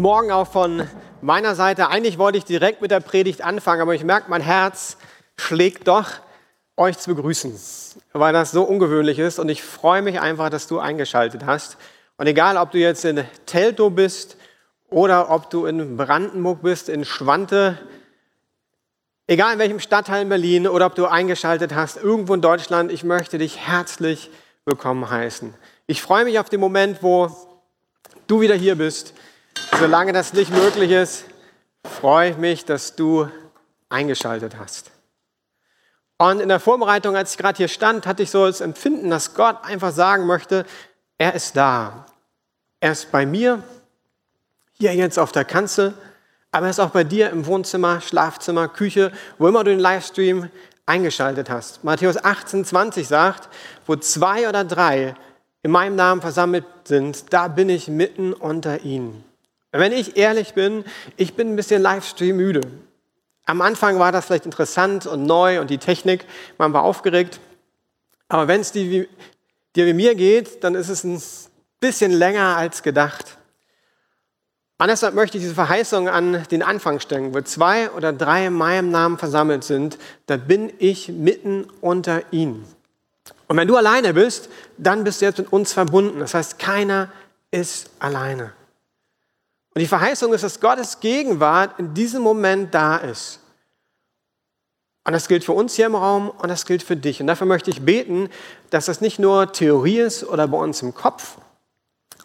Guten Morgen auch von meiner Seite. Eigentlich wollte ich direkt mit der Predigt anfangen, aber ich merke, mein Herz schlägt doch, euch zu begrüßen, weil das so ungewöhnlich ist. Und ich freue mich einfach, dass du eingeschaltet hast. Und egal, ob du jetzt in Teltow bist oder ob du in Brandenburg bist, in Schwante, egal in welchem Stadtteil in Berlin oder ob du eingeschaltet hast, irgendwo in Deutschland, ich möchte dich herzlich willkommen heißen. Ich freue mich auf den Moment, wo du wieder hier bist Solange das nicht möglich ist, freue ich mich, dass du eingeschaltet hast. Und in der Vorbereitung, als ich gerade hier stand, hatte ich so das Empfinden, dass Gott einfach sagen möchte, er ist da. Er ist bei mir, hier jetzt auf der Kanzel, aber er ist auch bei dir im Wohnzimmer, Schlafzimmer, Küche, wo immer du den Livestream eingeschaltet hast. Matthäus 18, 20 sagt, wo zwei oder drei in meinem Namen versammelt sind, da bin ich mitten unter ihnen. Wenn ich ehrlich bin, ich bin ein bisschen Livestream müde. Am Anfang war das vielleicht interessant und neu und die Technik, man war aufgeregt. Aber wenn es dir wie mir geht, dann ist es ein bisschen länger als gedacht. Und deshalb möchte ich diese Verheißung an den Anfang stellen. Wo zwei oder drei in meinem Namen versammelt sind, da bin ich mitten unter ihnen. Und wenn du alleine bist, dann bist du jetzt mit uns verbunden. Das heißt, keiner ist alleine. Und die Verheißung ist, dass Gottes Gegenwart in diesem Moment da ist. Und das gilt für uns hier im Raum und das gilt für dich. Und dafür möchte ich beten, dass das nicht nur Theorie ist oder bei uns im Kopf,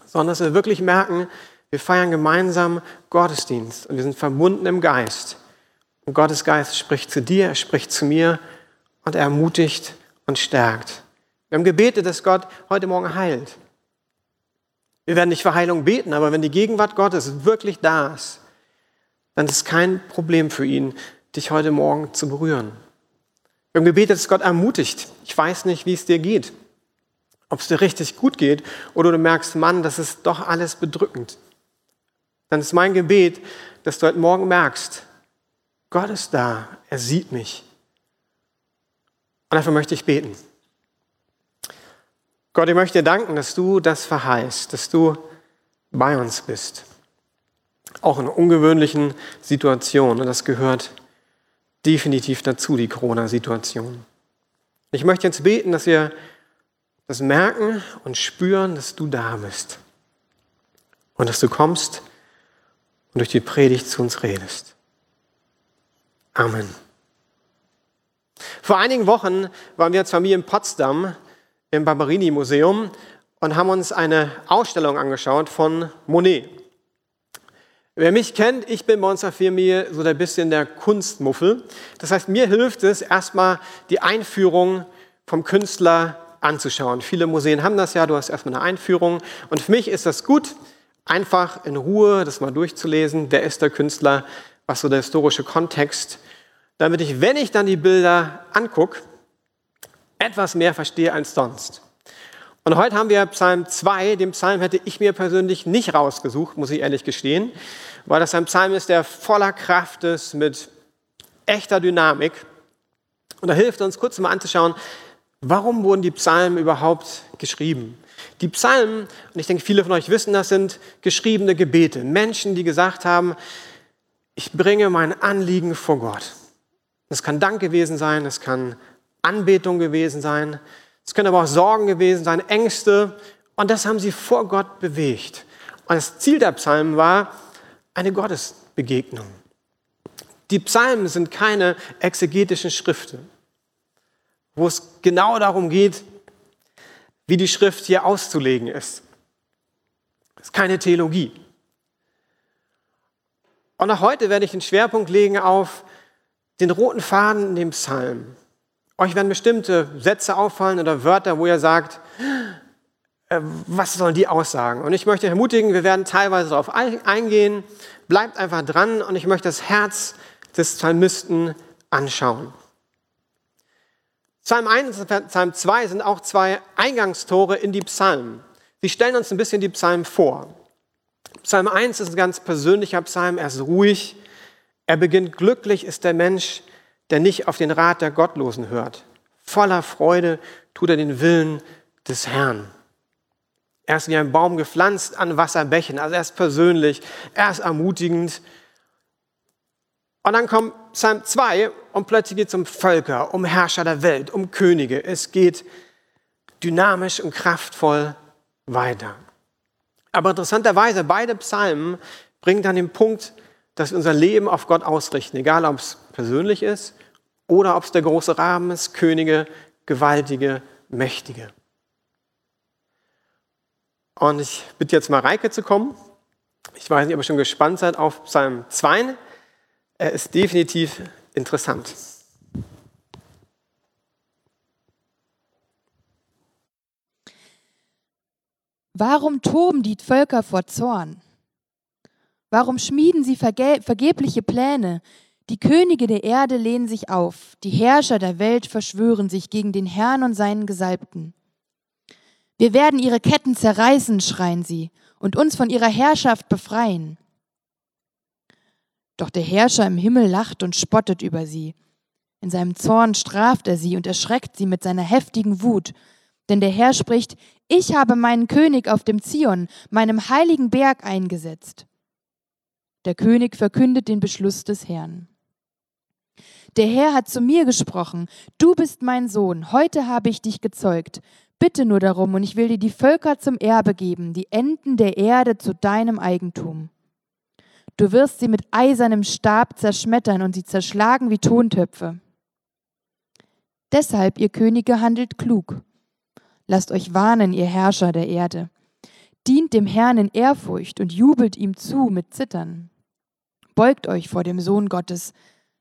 sondern dass wir wirklich merken, wir feiern gemeinsam Gottesdienst und wir sind verbunden im Geist. Und Gottes Geist spricht zu dir, er spricht zu mir und er ermutigt und stärkt. Wir haben gebetet, dass Gott heute Morgen heilt. Wir werden nicht für Heilung beten, aber wenn die Gegenwart Gottes wirklich da ist, dann ist es kein Problem für ihn, dich heute Morgen zu berühren. Haben gebetet, dass Gott ermutigt. Ich weiß nicht, wie es dir geht. Ob es dir richtig gut geht oder du merkst, Mann, das ist doch alles bedrückend. Dann ist mein Gebet, dass du heute Morgen merkst, Gott ist da, er sieht mich. Und dafür möchte ich beten. Gott, ich möchte dir danken, dass du das verheißt, dass du bei uns bist. Auch in ungewöhnlichen Situationen. Und das gehört definitiv dazu, die Corona-Situation. Ich möchte jetzt beten, dass wir das merken und spüren, dass du da bist. Und dass du kommst und durch die Predigt zu uns redest. Amen. Vor einigen Wochen waren wir als Familie in Potsdam im Barberini-Museum und haben uns eine Ausstellung angeschaut von Monet. Wer mich kennt, ich bin bei unserer Familie so ein bisschen der Kunstmuffel. Das heißt, mir hilft es erstmal die Einführung vom Künstler anzuschauen. Viele Museen haben das ja, du hast erstmal eine Einführung. Und für mich ist das gut, einfach in Ruhe das mal durchzulesen. Wer ist der Künstler? Was so der historische Kontext? Damit ich, wenn ich dann die Bilder angucke, etwas mehr verstehe als sonst. Und heute haben wir Psalm 2. Den Psalm hätte ich mir persönlich nicht rausgesucht, muss ich ehrlich gestehen, weil das ein Psalm ist, der voller Kraft ist, mit echter Dynamik. Und da hilft uns kurz mal anzuschauen, warum wurden die Psalmen überhaupt geschrieben? Die Psalmen, und ich denke, viele von euch wissen das, sind geschriebene Gebete. Menschen, die gesagt haben, ich bringe mein Anliegen vor Gott. Das kann Dank gewesen sein, es kann Anbetung gewesen sein. Es können aber auch Sorgen gewesen sein, Ängste. Und das haben sie vor Gott bewegt. Und das Ziel der Psalmen war eine Gottesbegegnung. Die Psalmen sind keine exegetischen Schriften, wo es genau darum geht, wie die Schrift hier auszulegen ist. Es ist keine Theologie. Und auch heute werde ich den Schwerpunkt legen auf den roten Faden in dem Psalm. Euch werden bestimmte Sätze auffallen oder Wörter, wo ihr sagt, äh, was sollen die aussagen? Und ich möchte ermutigen, wir werden teilweise darauf eingehen. Bleibt einfach dran und ich möchte das Herz des Psalmisten anschauen. Psalm 1 und Psalm 2 sind auch zwei Eingangstore in die Psalmen. Sie stellen uns ein bisschen die Psalmen vor. Psalm 1 ist ein ganz persönlicher Psalm, er ist ruhig. Er beginnt, glücklich ist der Mensch, der nicht auf den Rat der Gottlosen hört. Voller Freude tut er den Willen des Herrn. Er ist wie ein Baum gepflanzt an Wasserbächen. Also er ist persönlich, er ist ermutigend. Und dann kommt Psalm 2 und plötzlich geht es um Völker, um Herrscher der Welt, um Könige. Es geht dynamisch und kraftvoll weiter. Aber interessanterweise, beide Psalmen bringen dann den Punkt, dass wir unser Leben auf Gott ausrichten, egal ob es persönlich ist oder ob es der große Rahmen ist, Könige, Gewaltige, Mächtige. Und ich bitte jetzt mal Reike zu kommen. Ich weiß nicht, ob ihr schon gespannt seid auf Psalm 2. Er ist definitiv interessant. Warum toben die Völker vor Zorn? Warum schmieden sie verge vergebliche Pläne? Die Könige der Erde lehnen sich auf, die Herrscher der Welt verschwören sich gegen den Herrn und seinen Gesalbten. Wir werden ihre Ketten zerreißen, schreien sie, und uns von ihrer Herrschaft befreien. Doch der Herrscher im Himmel lacht und spottet über sie. In seinem Zorn straft er sie und erschreckt sie mit seiner heftigen Wut. Denn der Herr spricht, ich habe meinen König auf dem Zion, meinem heiligen Berg eingesetzt. Der König verkündet den Beschluss des Herrn. Der Herr hat zu mir gesprochen, du bist mein Sohn, heute habe ich dich gezeugt. Bitte nur darum, und ich will dir die Völker zum Erbe geben, die Enden der Erde zu deinem Eigentum. Du wirst sie mit eisernem Stab zerschmettern und sie zerschlagen wie Tontöpfe. Deshalb, ihr Könige, handelt klug. Lasst euch warnen, ihr Herrscher der Erde. Dient dem Herrn in Ehrfurcht und jubelt ihm zu mit Zittern. Beugt euch vor dem Sohn Gottes,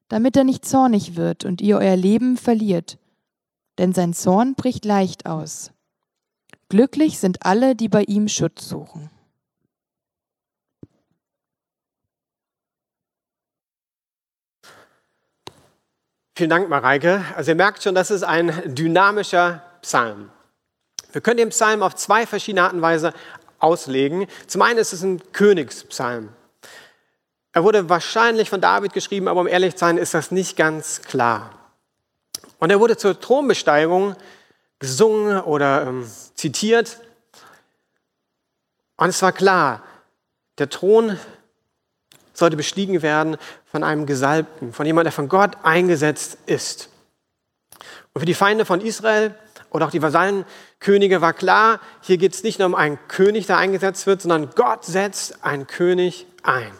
damit er nicht zornig wird und ihr euer Leben verliert, denn sein Zorn bricht leicht aus. Glücklich sind alle, die bei ihm Schutz suchen. Vielen Dank, Mareike. Also ihr merkt schon, das ist ein dynamischer Psalm. Wir können den Psalm auf zwei verschiedene Arten und Weise auslegen. Zum einen ist es ein Königspsalm. Er wurde wahrscheinlich von David geschrieben, aber um ehrlich zu sein, ist das nicht ganz klar. Und er wurde zur Thronbesteigung gesungen oder ähm, zitiert. Und es war klar, der Thron sollte bestiegen werden von einem Gesalbten, von jemandem, der von Gott eingesetzt ist. Und für die Feinde von Israel oder auch die Vasallenkönige war klar, hier geht es nicht nur um einen König, der eingesetzt wird, sondern Gott setzt einen König ein.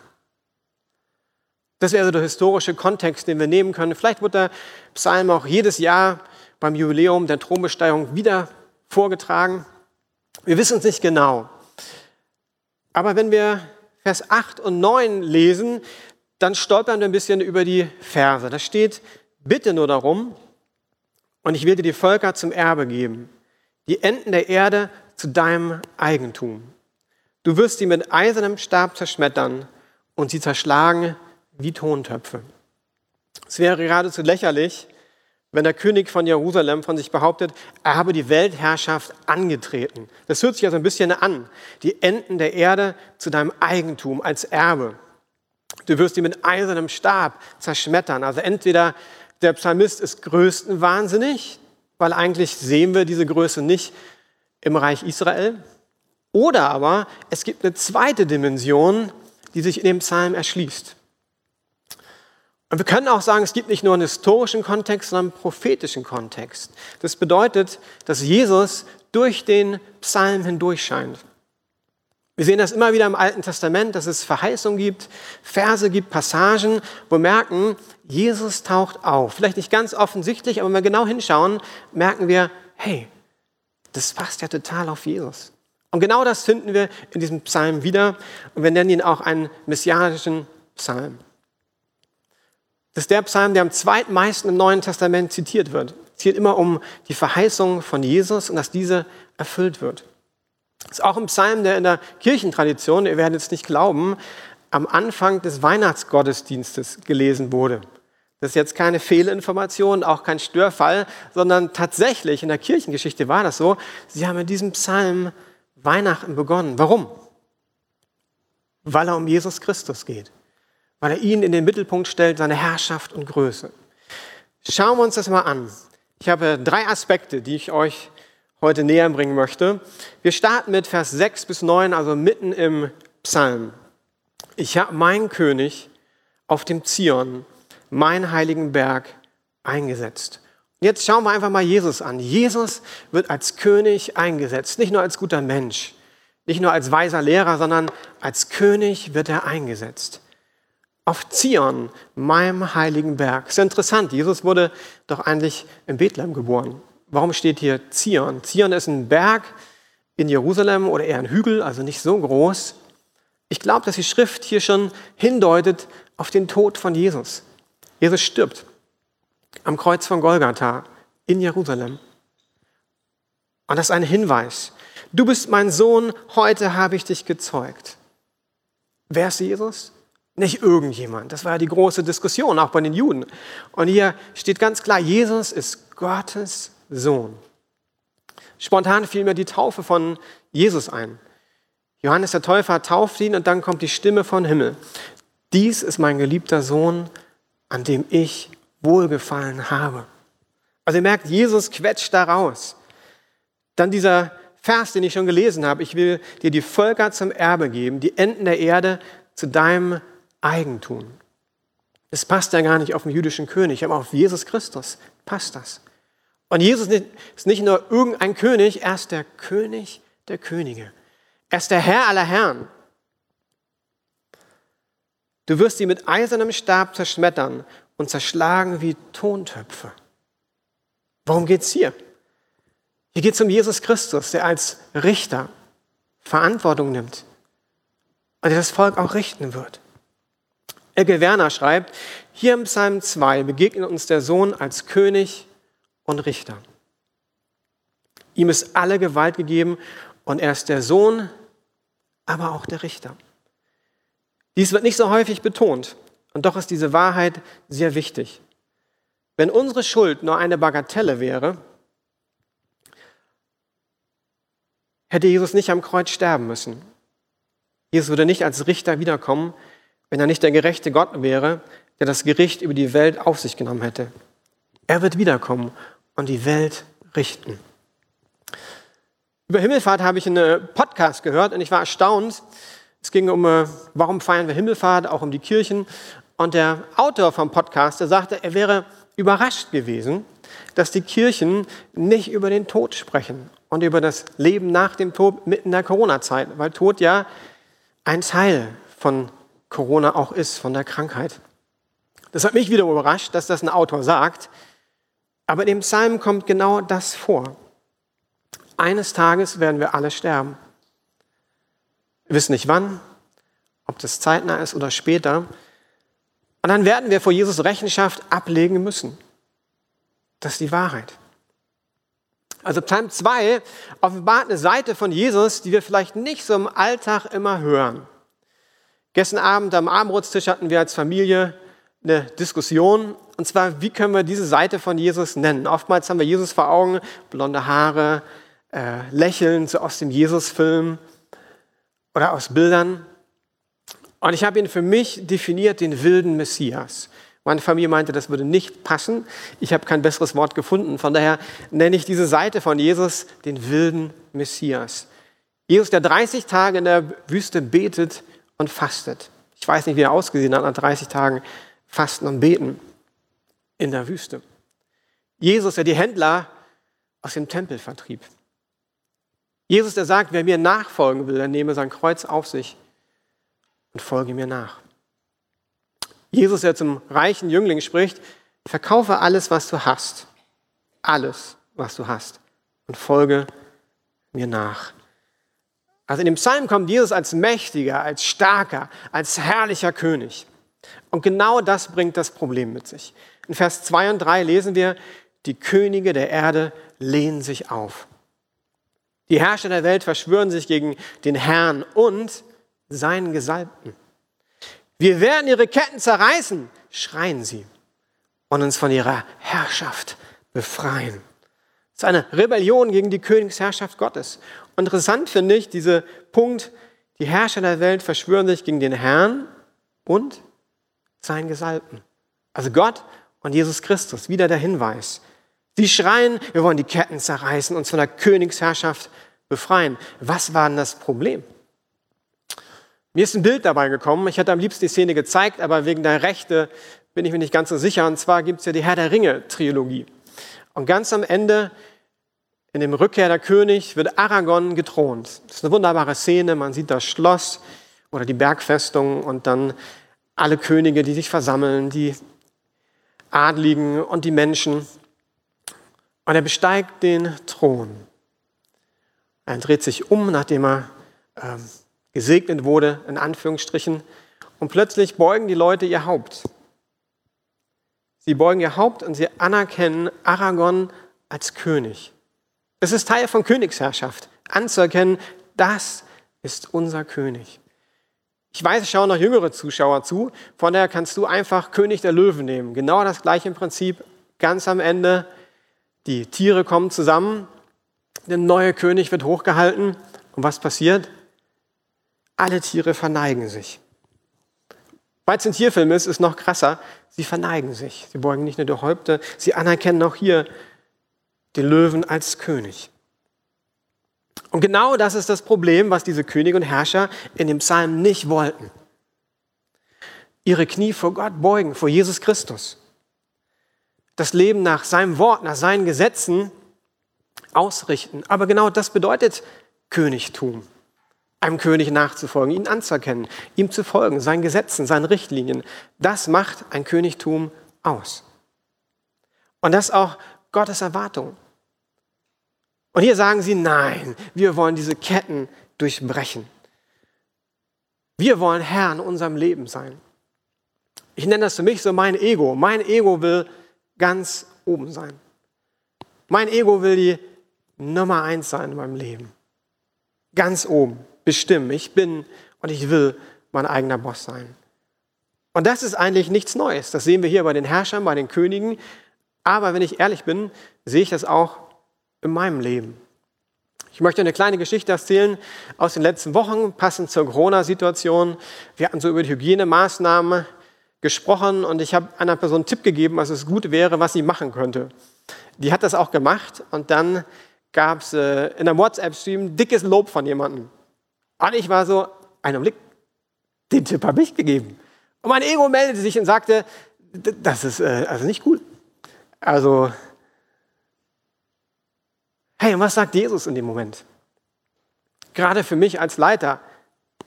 Das wäre also der historische Kontext, den wir nehmen können. Vielleicht wird der Psalm auch jedes Jahr beim Jubiläum der Thronbesteigung wieder vorgetragen. Wir wissen es nicht genau. Aber wenn wir Vers 8 und 9 lesen, dann stolpern wir ein bisschen über die Verse. Da steht, bitte nur darum, und ich will dir die Völker zum Erbe geben, die Enden der Erde zu deinem Eigentum. Du wirst sie mit eisernem Stab zerschmettern und sie zerschlagen wie Tontöpfe. Es wäre geradezu lächerlich, wenn der König von Jerusalem von sich behauptet, er habe die Weltherrschaft angetreten. Das hört sich also ein bisschen an. Die Enden der Erde zu deinem Eigentum als Erbe. Du wirst die mit eisernem Stab zerschmettern. Also entweder der Psalmist ist größten wahnsinnig, weil eigentlich sehen wir diese Größe nicht im Reich Israel. Oder aber es gibt eine zweite Dimension, die sich in dem Psalm erschließt. Und wir können auch sagen, es gibt nicht nur einen historischen Kontext, sondern einen prophetischen Kontext. Das bedeutet, dass Jesus durch den Psalm hindurch scheint. Wir sehen das immer wieder im Alten Testament, dass es Verheißungen gibt, Verse gibt, Passagen, wo wir merken, Jesus taucht auf. Vielleicht nicht ganz offensichtlich, aber wenn wir genau hinschauen, merken wir, hey, das passt ja total auf Jesus. Und genau das finden wir in diesem Psalm wieder. Und wir nennen ihn auch einen messianischen Psalm. Das ist der Psalm, der am zweitmeisten im Neuen Testament zitiert wird. Es geht immer um die Verheißung von Jesus und dass diese erfüllt wird. Das ist auch ein Psalm, der in der Kirchentradition, ihr werdet es nicht glauben, am Anfang des Weihnachtsgottesdienstes gelesen wurde. Das ist jetzt keine Fehlinformation, auch kein Störfall, sondern tatsächlich in der Kirchengeschichte war das so. Sie haben in diesem Psalm Weihnachten begonnen. Warum? Weil er um Jesus Christus geht weil er ihn in den Mittelpunkt stellt, seine Herrschaft und Größe. Schauen wir uns das mal an. Ich habe drei Aspekte, die ich euch heute näher bringen möchte. Wir starten mit Vers 6 bis 9, also mitten im Psalm. Ich habe meinen König auf dem Zion, meinen heiligen Berg, eingesetzt. Jetzt schauen wir einfach mal Jesus an. Jesus wird als König eingesetzt, nicht nur als guter Mensch, nicht nur als weiser Lehrer, sondern als König wird er eingesetzt. Auf Zion, meinem heiligen Berg. Ist ja interessant, Jesus wurde doch eigentlich in Bethlehem geboren. Warum steht hier Zion? Zion ist ein Berg in Jerusalem oder eher ein Hügel, also nicht so groß. Ich glaube, dass die Schrift hier schon hindeutet auf den Tod von Jesus. Jesus stirbt am Kreuz von Golgatha in Jerusalem. Und das ist ein Hinweis. Du bist mein Sohn, heute habe ich dich gezeugt. Wer ist Jesus? Nicht irgendjemand. Das war ja die große Diskussion, auch bei den Juden. Und hier steht ganz klar, Jesus ist Gottes Sohn. Spontan fiel mir die Taufe von Jesus ein. Johannes der Täufer tauft ihn und dann kommt die Stimme von Himmel. Dies ist mein geliebter Sohn, an dem ich wohlgefallen habe. Also ihr merkt, Jesus quetscht da raus. Dann dieser Vers, den ich schon gelesen habe, ich will dir die Völker zum Erbe geben, die Enden der Erde zu deinem Eigentum. Das passt ja gar nicht auf den jüdischen König, aber auf Jesus Christus passt das. Und Jesus ist nicht nur irgendein König, er ist der König der Könige. Er ist der Herr aller Herren. Du wirst sie mit eisernem Stab zerschmettern und zerschlagen wie Tontöpfe. Worum geht es hier? Hier geht es um Jesus Christus, der als Richter Verantwortung nimmt und der das Volk auch richten wird. Elke Werner schreibt, hier im Psalm 2 begegnet uns der Sohn als König und Richter. Ihm ist alle Gewalt gegeben und er ist der Sohn, aber auch der Richter. Dies wird nicht so häufig betont. Und doch ist diese Wahrheit sehr wichtig. Wenn unsere Schuld nur eine Bagatelle wäre, hätte Jesus nicht am Kreuz sterben müssen. Jesus würde nicht als Richter wiederkommen, wenn er nicht der gerechte Gott wäre, der das Gericht über die Welt auf sich genommen hätte. Er wird wiederkommen und die Welt richten. Über Himmelfahrt habe ich einen Podcast gehört und ich war erstaunt. Es ging um, äh, warum feiern wir Himmelfahrt, auch um die Kirchen. Und der Autor vom Podcast, der sagte, er wäre überrascht gewesen, dass die Kirchen nicht über den Tod sprechen und über das Leben nach dem Tod mitten in der Corona-Zeit, weil Tod ja ein Teil von Corona auch ist, von der Krankheit. Das hat mich wieder überrascht, dass das ein Autor sagt. Aber in dem Psalm kommt genau das vor. Eines Tages werden wir alle sterben. Wir wissen nicht wann, ob das zeitnah ist oder später. Und dann werden wir vor Jesus Rechenschaft ablegen müssen. Das ist die Wahrheit. Also Psalm 2 offenbart eine Seite von Jesus, die wir vielleicht nicht so im Alltag immer hören. Gestern Abend am Abendbrotstisch hatten wir als Familie eine Diskussion, und zwar, wie können wir diese Seite von Jesus nennen? Oftmals haben wir Jesus vor Augen, blonde Haare, äh, Lächeln, so aus dem Jesus-Film oder aus Bildern. Und ich habe ihn für mich definiert, den wilden Messias. Meine Familie meinte, das würde nicht passen. Ich habe kein besseres Wort gefunden. Von daher nenne ich diese Seite von Jesus den wilden Messias. Jesus, der 30 Tage in der Wüste betet und fastet. Ich weiß nicht, wie er ausgesehen hat nach 30 Tagen Fasten und Beten in der Wüste. Jesus, der die Händler aus dem Tempel vertrieb. Jesus, der sagt, wer mir nachfolgen will, der nehme sein Kreuz auf sich und folge mir nach. Jesus, der zum reichen Jüngling spricht, verkaufe alles, was du hast. Alles, was du hast. Und folge mir nach. Also in dem Psalm kommt Jesus als mächtiger, als starker, als herrlicher König. Und genau das bringt das Problem mit sich. In Vers 2 und 3 lesen wir, die Könige der Erde lehnen sich auf. Die Herrscher der Welt verschwören sich gegen den Herrn und seinen Gesalbten. Wir werden ihre Ketten zerreißen, schreien sie, und uns von ihrer Herrschaft befreien. Das ist eine Rebellion gegen die Königsherrschaft Gottes. Und interessant finde ich dieser Punkt, die Herrscher der Welt verschwören sich gegen den Herrn und seinen Gesalbten. Also Gott und Jesus Christus, wieder der Hinweis. Sie schreien, wir wollen die Ketten zerreißen, uns von der Königsherrschaft befreien. Was war denn das Problem? Mir ist ein Bild dabei gekommen. Ich hätte am liebsten die Szene gezeigt, aber wegen der Rechte bin ich mir nicht ganz so sicher. Und zwar gibt es ja die Herr der Ringe-Trilogie. Und ganz am Ende, in dem Rückkehr der König, wird Aragorn gethront. Das ist eine wunderbare Szene. Man sieht das Schloss oder die Bergfestung und dann alle Könige, die sich versammeln, die Adligen und die Menschen. Und er besteigt den Thron. Er dreht sich um, nachdem er ähm, gesegnet wurde, in Anführungsstrichen. Und plötzlich beugen die Leute ihr Haupt. Sie beugen ihr Haupt und sie anerkennen Aragon als König. Es ist Teil von Königsherrschaft, anzuerkennen, das ist unser König. Ich weiß, es schauen noch jüngere Zuschauer zu, von daher kannst du einfach König der Löwen nehmen. Genau das gleiche im Prinzip, ganz am Ende. Die Tiere kommen zusammen, der neue König wird hochgehalten und was passiert? Alle Tiere verneigen sich. Weil es ein Tierfilm ist, ist noch krasser. Sie verneigen sich. Sie beugen nicht nur die Häupter, sie anerkennen auch hier den Löwen als König. Und genau das ist das Problem, was diese Könige und Herrscher in dem Psalm nicht wollten. Ihre Knie vor Gott beugen, vor Jesus Christus. Das Leben nach seinem Wort, nach seinen Gesetzen ausrichten. Aber genau das bedeutet Königtum. Einem König nachzufolgen, ihn anzuerkennen, ihm zu folgen, seinen Gesetzen, seinen Richtlinien. Das macht ein Königtum aus. Und das auch Gottes Erwartung. Und hier sagen sie, nein, wir wollen diese Ketten durchbrechen. Wir wollen Herr in unserem Leben sein. Ich nenne das für mich so mein Ego. Mein Ego will ganz oben sein. Mein Ego will die Nummer eins sein in meinem Leben. Ganz oben, bestimmen. Ich bin und ich will mein eigener Boss sein. Und das ist eigentlich nichts Neues. Das sehen wir hier bei den Herrschern, bei den Königen. Aber wenn ich ehrlich bin, sehe ich das auch in meinem Leben. Ich möchte eine kleine Geschichte erzählen aus den letzten Wochen, passend zur Corona-Situation. Wir hatten so über die Hygienemaßnahmen gesprochen und ich habe einer Person einen Tipp gegeben, was es gut wäre, was sie machen könnte. Die hat das auch gemacht und dann gab es äh, in einem WhatsApp-Stream dickes Lob von jemandem. Und ich war so, einen Blick, den Tipp habe ich gegeben. Und mein Ego meldete sich und sagte, das ist äh, also nicht gut. Also Hey, und was sagt Jesus in dem Moment? Gerade für mich als Leiter,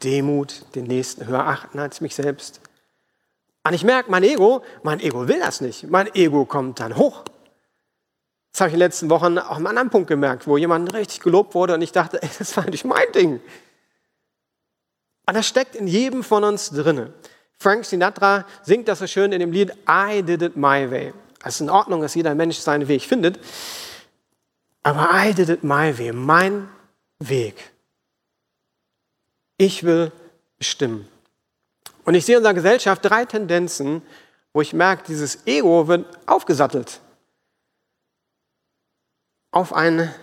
Demut, den Nächsten höher achten als mich selbst. Und ich merke, mein Ego, mein Ego will das nicht. Mein Ego kommt dann hoch. Das habe ich in den letzten Wochen auch an einem anderen Punkt gemerkt, wo jemand richtig gelobt wurde und ich dachte, ey, das war nicht mein Ding. Und das steckt in jedem von uns drinne. Frank Sinatra singt das so schön in dem Lied I did it my way. Es ist in Ordnung, dass jeder Mensch seinen Weg findet. Aber I did it my way, mein Weg. Ich will bestimmen. Und ich sehe in unserer Gesellschaft drei Tendenzen, wo ich merke, dieses Ego wird aufgesattelt. Auf eine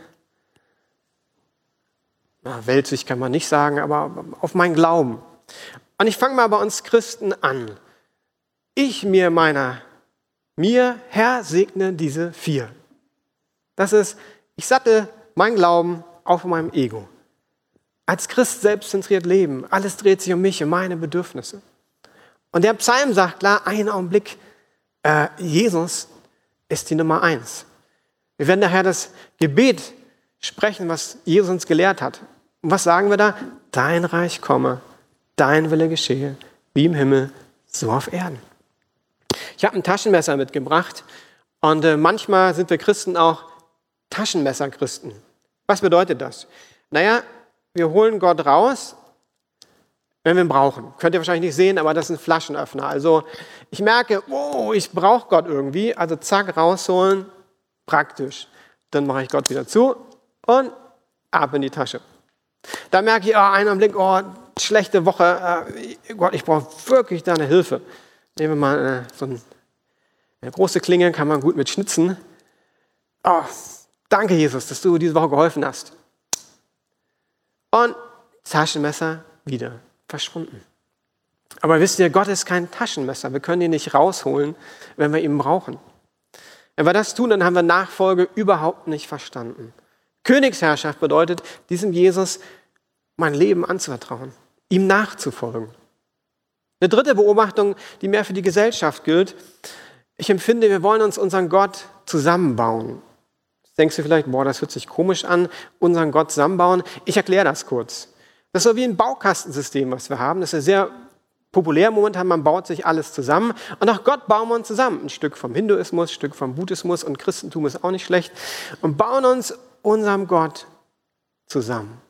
na, Weltsicht kann man nicht sagen, aber auf meinen Glauben. Und ich fange mal bei uns Christen an. Ich mir meiner, mir, Herr, segne diese vier. Das ist ich sattel mein Glauben auf meinem Ego. Als Christ selbstzentriert leben. Alles dreht sich um mich, um meine Bedürfnisse. Und der Psalm sagt klar, einen Augenblick, äh, Jesus ist die Nummer eins. Wir werden daher das Gebet sprechen, was Jesus uns gelehrt hat. Und was sagen wir da? Dein Reich komme, dein Wille geschehe, wie im Himmel, so auf Erden. Ich habe ein Taschenmesser mitgebracht und äh, manchmal sind wir Christen auch Taschenmesserchristen. Was bedeutet das? Naja, wir holen Gott raus, wenn wir ihn brauchen. Könnt ihr wahrscheinlich nicht sehen, aber das ist ein Flaschenöffner. Also ich merke, oh, ich brauche Gott irgendwie. Also zack, rausholen, praktisch. Dann mache ich Gott wieder zu und ab in die Tasche. Da merke ich, oh, einen Blick, oh, schlechte Woche, äh, Gott, ich brauche wirklich deine Hilfe. Nehmen wir mal äh, so eine große Klinge, kann man gut mit schnitzen. Oh, Danke, Jesus, dass du diese Woche geholfen hast. Und Taschenmesser wieder verschwunden. Aber wisst ihr, Gott ist kein Taschenmesser. Wir können ihn nicht rausholen, wenn wir ihn brauchen. Wenn wir das tun, dann haben wir Nachfolge überhaupt nicht verstanden. Königsherrschaft bedeutet, diesem Jesus mein Leben anzuvertrauen, ihm nachzufolgen. Eine dritte Beobachtung, die mehr für die Gesellschaft gilt. Ich empfinde, wir wollen uns unseren Gott zusammenbauen. Denkst du vielleicht, boah, das hört sich komisch an, unseren Gott zusammenbauen. Ich erkläre das kurz. Das ist so wie ein Baukastensystem, was wir haben. Das ist sehr populär momentan, man baut sich alles zusammen. Und auch Gott bauen wir uns zusammen. Ein Stück vom Hinduismus, ein Stück vom Buddhismus und Christentum ist auch nicht schlecht. Und bauen uns unserem Gott zusammen,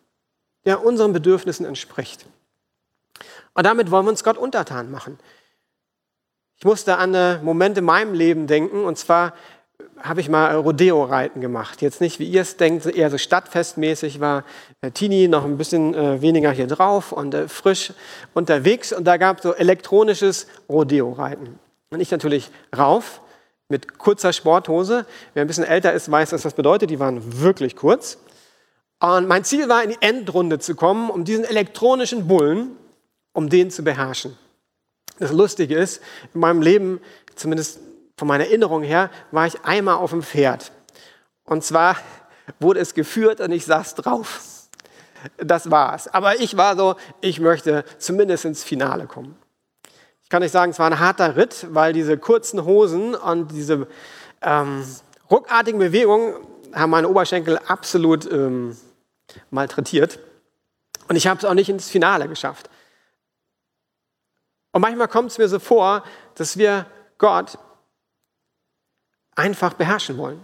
der unseren Bedürfnissen entspricht. Und damit wollen wir uns Gott untertan machen. Ich musste an einen Moment in meinem Leben denken, und zwar habe ich mal Rodeo-Reiten gemacht. Jetzt nicht, wie ihr es denkt, eher so stadtfestmäßig, war äh, Tini noch ein bisschen äh, weniger hier drauf und äh, frisch unterwegs. Und da gab es so elektronisches Rodeo-Reiten. Und ich natürlich rauf mit kurzer Sporthose. Wer ein bisschen älter ist, weiß, was das bedeutet. Die waren wirklich kurz. Und mein Ziel war, in die Endrunde zu kommen, um diesen elektronischen Bullen, um den zu beherrschen. Das Lustige ist, in meinem Leben, zumindest von meiner Erinnerung her, war ich einmal auf dem Pferd. Und zwar wurde es geführt und ich saß drauf. Das war's. Aber ich war so, ich möchte zumindest ins Finale kommen. Ich kann nicht sagen, es war ein harter Ritt, weil diese kurzen Hosen und diese ähm, ruckartigen Bewegungen haben meine Oberschenkel absolut ähm, malträtiert. Und ich habe es auch nicht ins Finale geschafft. Und manchmal kommt es mir so vor, dass wir Gott einfach beherrschen wollen.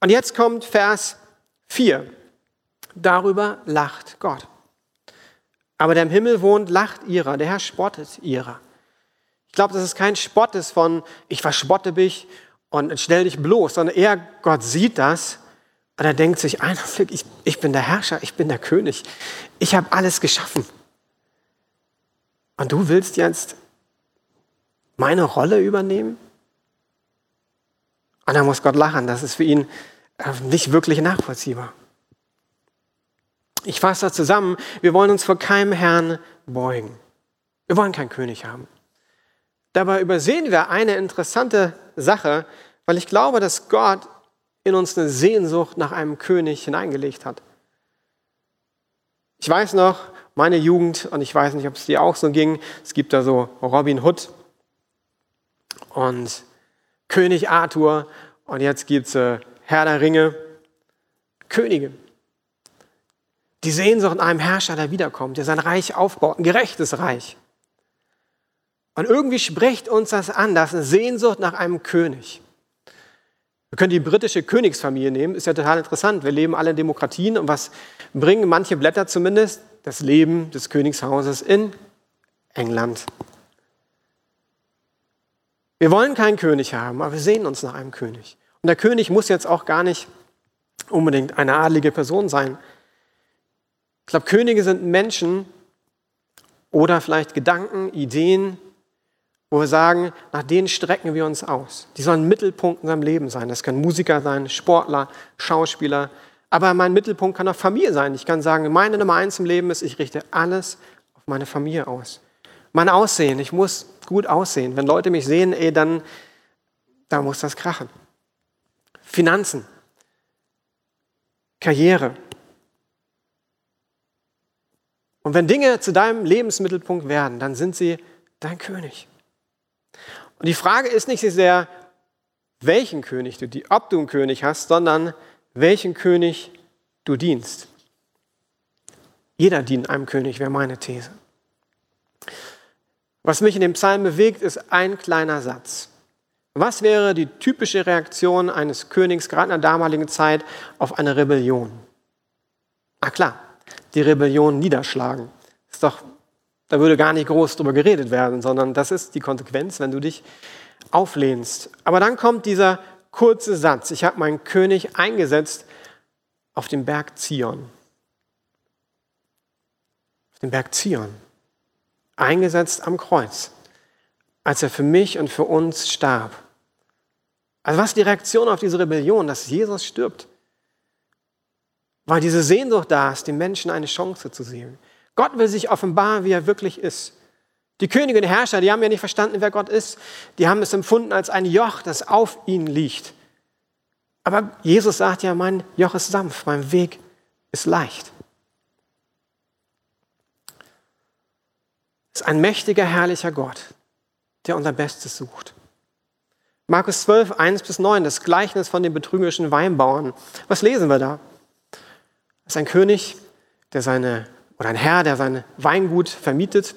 Und jetzt kommt Vers 4. Darüber lacht Gott. Aber der im Himmel wohnt, lacht ihrer. Der Herr spottet ihrer. Ich glaube, dass es kein Spott ist von, ich verspotte mich und stell dich bloß, sondern eher Gott sieht das und er denkt sich, ich, ich bin der Herrscher, ich bin der König. Ich habe alles geschaffen. Und du willst jetzt meine Rolle übernehmen? Und dann muss Gott lachen. Das ist für ihn äh, nicht wirklich nachvollziehbar. Ich fasse das zusammen. Wir wollen uns vor keinem Herrn beugen. Wir wollen keinen König haben. Dabei übersehen wir eine interessante Sache, weil ich glaube, dass Gott in uns eine Sehnsucht nach einem König hineingelegt hat. Ich weiß noch, meine Jugend, und ich weiß nicht, ob es dir auch so ging, es gibt da so Robin Hood und König Arthur und jetzt gibt es äh, Herr der Ringe, Könige. Die Sehnsucht nach einem Herrscher, der wiederkommt, der sein Reich aufbaut, ein gerechtes Reich. Und irgendwie spricht uns das an, das ist eine Sehnsucht nach einem König. Wir können die britische Königsfamilie nehmen, ist ja total interessant. Wir leben alle in Demokratien und was bringen manche Blätter zumindest? Das Leben des Königshauses in England. Wir wollen keinen König haben, aber wir sehen uns nach einem König. Und der König muss jetzt auch gar nicht unbedingt eine adlige Person sein. Ich glaube, Könige sind Menschen oder vielleicht Gedanken, Ideen, wo wir sagen, nach denen strecken wir uns aus. Die sollen Mittelpunkt in seinem Leben sein. Das können Musiker sein, Sportler, Schauspieler. Aber mein Mittelpunkt kann auch Familie sein. Ich kann sagen, meine Nummer eins im Leben ist, ich richte alles auf meine Familie aus. Mein Aussehen, ich muss gut aussehen. Wenn Leute mich sehen, ey, dann da muss das krachen. Finanzen, Karriere. Und wenn Dinge zu deinem Lebensmittelpunkt werden, dann sind sie dein König. Und die Frage ist nicht so sehr, welchen König du, ob du einen König hast, sondern welchen König du dienst. Jeder dient einem König, wäre meine These. Was mich in dem Psalm bewegt, ist ein kleiner Satz. Was wäre die typische Reaktion eines Königs, gerade in der damaligen Zeit, auf eine Rebellion? Ah klar, die Rebellion niederschlagen. Ist doch, da würde gar nicht groß drüber geredet werden, sondern das ist die Konsequenz, wenn du dich auflehnst. Aber dann kommt dieser kurze Satz. Ich habe meinen König eingesetzt auf dem Berg Zion. Auf dem Berg Zion eingesetzt am Kreuz, als er für mich und für uns starb. Also was ist die Reaktion auf diese Rebellion, dass Jesus stirbt? Weil diese Sehnsucht da ist, den Menschen eine Chance zu sehen. Gott will sich offenbaren, wie er wirklich ist. Die Könige und Herrscher, die haben ja nicht verstanden, wer Gott ist. Die haben es empfunden als ein Joch, das auf ihnen liegt. Aber Jesus sagt ja, mein Joch ist sanft, mein Weg ist leicht. Ist ein mächtiger, herrlicher Gott, der unser Bestes sucht. Markus 12, 1 bis 9, das Gleichnis von den betrügerischen Weinbauern. Was lesen wir da? Das ist ein König, der seine, oder ein Herr, der sein Weingut vermietet,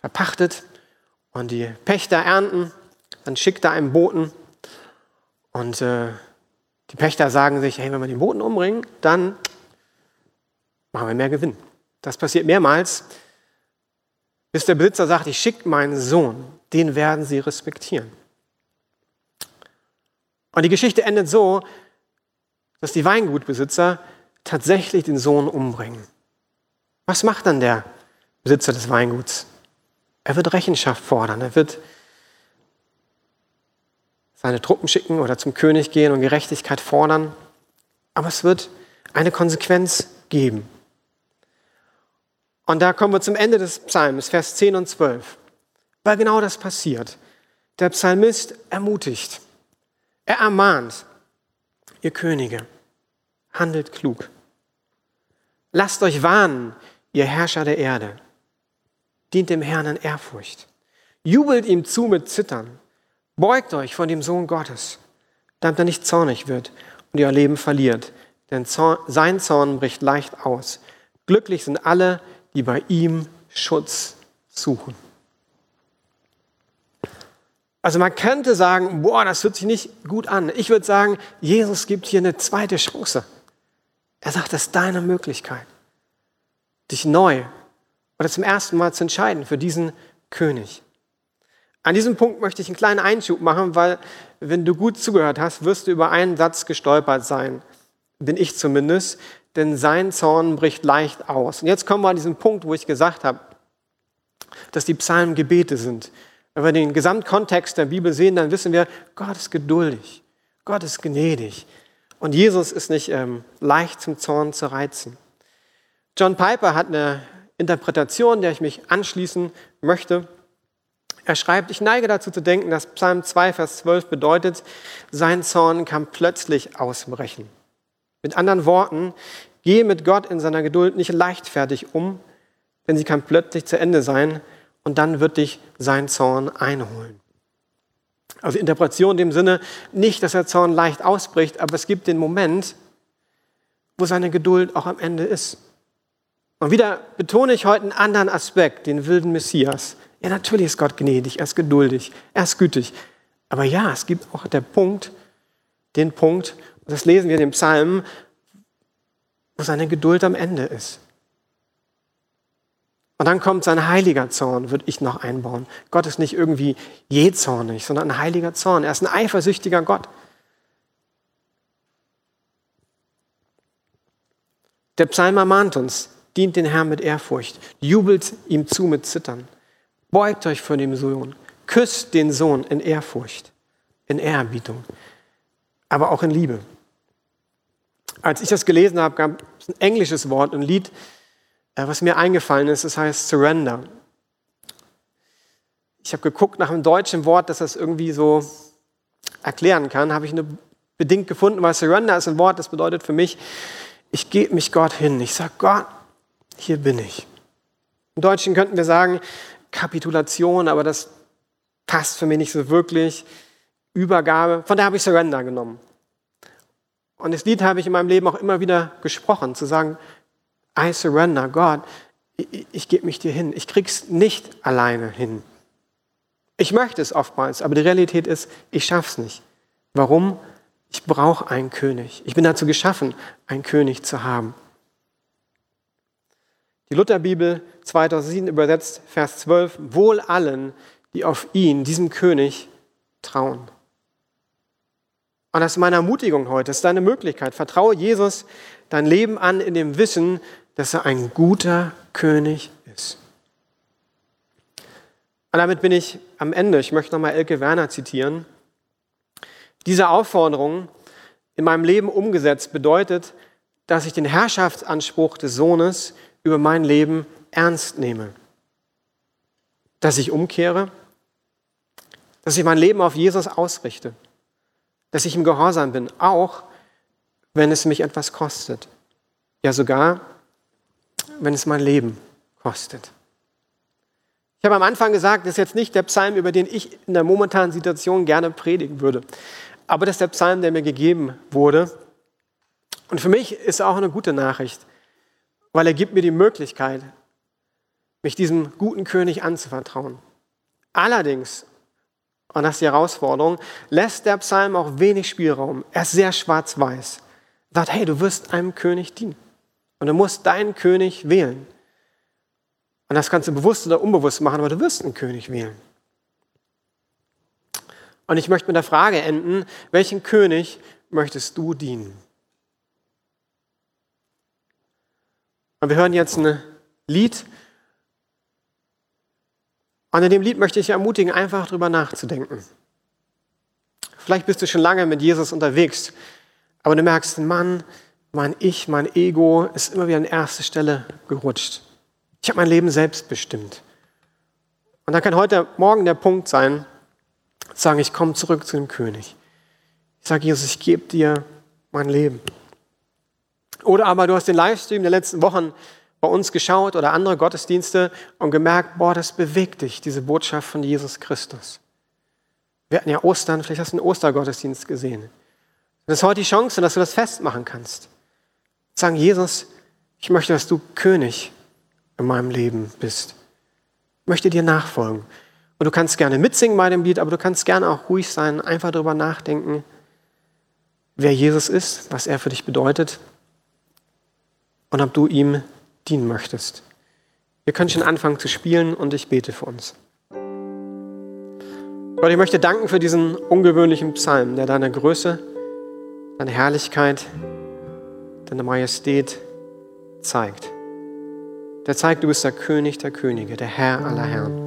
verpachtet und die Pächter ernten. Dann schickt er einen Boten und äh, die Pächter sagen sich, hey, wenn wir den Boten umbringen, dann machen wir mehr Gewinn. Das passiert mehrmals, bis der Besitzer sagt, ich schicke meinen Sohn, den werden sie respektieren. Und die Geschichte endet so, dass die Weingutbesitzer tatsächlich den Sohn umbringen. Was macht dann der Besitzer des Weinguts? Er wird Rechenschaft fordern, er wird seine Truppen schicken oder zum König gehen und Gerechtigkeit fordern. Aber es wird eine Konsequenz geben. Und da kommen wir zum Ende des Psalms, Vers 10 und 12. Weil genau das passiert. Der Psalmist ermutigt. Er ermahnt, ihr Könige, handelt klug. Lasst euch warnen, ihr Herrscher der Erde. Dient dem Herrn in Ehrfurcht. Jubelt ihm zu mit Zittern. Beugt euch von dem Sohn Gottes, damit er nicht zornig wird und ihr Leben verliert. Denn sein Zorn bricht leicht aus. Glücklich sind alle, die bei ihm Schutz suchen. Also man könnte sagen, boah, das hört sich nicht gut an. Ich würde sagen, Jesus gibt hier eine zweite Chance. Er sagt, das ist deine Möglichkeit, dich neu oder zum ersten Mal zu entscheiden für diesen König. An diesem Punkt möchte ich einen kleinen Einschub machen, weil wenn du gut zugehört hast, wirst du über einen Satz gestolpert sein. Bin ich zumindest, denn sein Zorn bricht leicht aus. Und jetzt kommen wir an diesen Punkt, wo ich gesagt habe, dass die Psalmen Gebete sind. Wenn wir den Gesamtkontext der Bibel sehen, dann wissen wir, Gott ist geduldig, Gott ist gnädig und Jesus ist nicht ähm, leicht zum Zorn zu reizen. John Piper hat eine Interpretation, der ich mich anschließen möchte. Er schreibt, ich neige dazu zu denken, dass Psalm 2, Vers 12 bedeutet, sein Zorn kann plötzlich ausbrechen. Mit anderen Worten, gehe mit Gott in seiner Geduld nicht leichtfertig um, denn sie kann plötzlich zu Ende sein, und dann wird dich sein Zorn einholen. Also Interpretation in dem Sinne, nicht, dass der Zorn leicht ausbricht, aber es gibt den Moment, wo seine Geduld auch am Ende ist. Und wieder betone ich heute einen anderen Aspekt, den wilden Messias. Ja, natürlich ist Gott gnädig, er ist geduldig, er ist gütig. Aber ja, es gibt auch der Punkt, den Punkt, das lesen wir in dem Psalm, wo seine Geduld am Ende ist. Und dann kommt sein heiliger Zorn, würde ich noch einbauen. Gott ist nicht irgendwie jähzornig, sondern ein heiliger Zorn. Er ist ein eifersüchtiger Gott. Der Psalm ermahnt uns, dient den Herrn mit Ehrfurcht, jubelt ihm zu mit Zittern, beugt euch vor dem Sohn, küsst den Sohn in Ehrfurcht, in Ehrerbietung, aber auch in Liebe. Als ich das gelesen habe, gab es ein englisches Wort, ein Lied, äh, was mir eingefallen ist, das heißt Surrender. Ich habe geguckt nach einem deutschen Wort, das das irgendwie so erklären kann, habe ich nur bedingt gefunden, weil Surrender ist ein Wort, das bedeutet für mich, ich gebe mich Gott hin. Ich sage, Gott, hier bin ich. Im Deutschen könnten wir sagen Kapitulation, aber das passt für mich nicht so wirklich. Übergabe, von der habe ich Surrender genommen. Und das Lied habe ich in meinem Leben auch immer wieder gesprochen, zu sagen, I surrender, Gott, ich, ich gebe mich dir hin. Ich krieg's nicht alleine hin. Ich möchte es oftmals, aber die Realität ist, ich schaff's nicht. Warum? Ich brauche einen König. Ich bin dazu geschaffen, einen König zu haben. Die Lutherbibel 2007 übersetzt Vers 12, wohl allen, die auf ihn, diesem König, trauen. Und das ist meine Ermutigung heute, das ist deine Möglichkeit. Vertraue Jesus dein Leben an in dem Wissen, dass er ein guter König ist. Und damit bin ich am Ende. Ich möchte nochmal Elke Werner zitieren. Diese Aufforderung in meinem Leben umgesetzt bedeutet, dass ich den Herrschaftsanspruch des Sohnes über mein Leben ernst nehme. Dass ich umkehre, dass ich mein Leben auf Jesus ausrichte, dass ich im Gehorsam bin, auch wenn es mich etwas kostet. Ja sogar, wenn es mein Leben kostet. Ich habe am Anfang gesagt, das ist jetzt nicht der Psalm, über den ich in der momentanen Situation gerne predigen würde. Aber das ist der Psalm, der mir gegeben wurde. Und für mich ist auch eine gute Nachricht, weil er gibt mir die Möglichkeit, mich diesem guten König anzuvertrauen. Allerdings, und das ist die Herausforderung, lässt der Psalm auch wenig Spielraum. Er ist sehr schwarz-weiß. Sagt, hey, du wirst einem König dienen. Und du musst deinen König wählen. Und das kannst du bewusst oder unbewusst machen, aber du wirst einen König wählen. Und ich möchte mit der Frage enden, welchen König möchtest du dienen? Und wir hören jetzt ein Lied. Und in dem Lied möchte ich ermutigen, einfach darüber nachzudenken. Vielleicht bist du schon lange mit Jesus unterwegs, aber du merkst, Mann, mein Ich, mein Ego ist immer wieder an erste Stelle gerutscht. Ich habe mein Leben selbst bestimmt. Und da kann heute Morgen der Punkt sein, zu sagen, ich komme zurück zu dem König. Ich sage, Jesus, ich gebe dir mein Leben. Oder aber du hast den Livestream der letzten Wochen bei uns geschaut oder andere Gottesdienste und gemerkt, boah, das bewegt dich, diese Botschaft von Jesus Christus. Wir hatten ja Ostern, vielleicht hast du einen Ostergottesdienst gesehen. Das ist heute die Chance, dass du das festmachen kannst. Sagen, Jesus, ich möchte, dass du König in meinem Leben bist. Ich möchte dir nachfolgen. Und du kannst gerne mitsingen bei dem Lied, aber du kannst gerne auch ruhig sein, einfach darüber nachdenken, wer Jesus ist, was er für dich bedeutet und ob du ihm dienen möchtest. Wir können schon anfangen zu spielen und ich bete für uns. Gott, ich möchte danken für diesen ungewöhnlichen Psalm, der deine Größe, deine Herrlichkeit, deine Majestät zeigt der zeigt, du bist der König der Könige, der Herr aller Herren.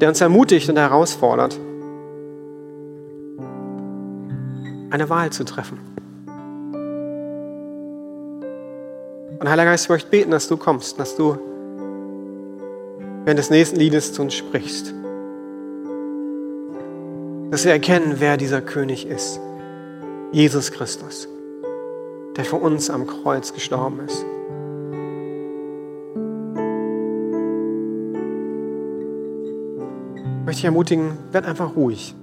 Der uns ermutigt und herausfordert, eine Wahl zu treffen. Und Heiliger Geist, ich möchte beten, dass du kommst, dass du während des nächsten Liedes zu uns sprichst. Dass wir erkennen, wer dieser König ist. Jesus Christus, der für uns am Kreuz gestorben ist. möchte ich ermutigen, werd einfach ruhig.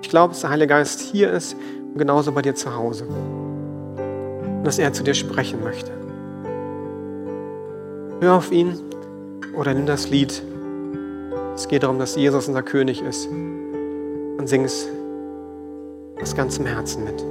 Ich glaube, dass der Heilige Geist hier ist und genauso bei dir zu Hause. Und dass er zu dir sprechen möchte. Hör auf ihn oder nimm das Lied. Es geht darum, dass Jesus unser König ist. Und sing es aus ganzem Herzen mit.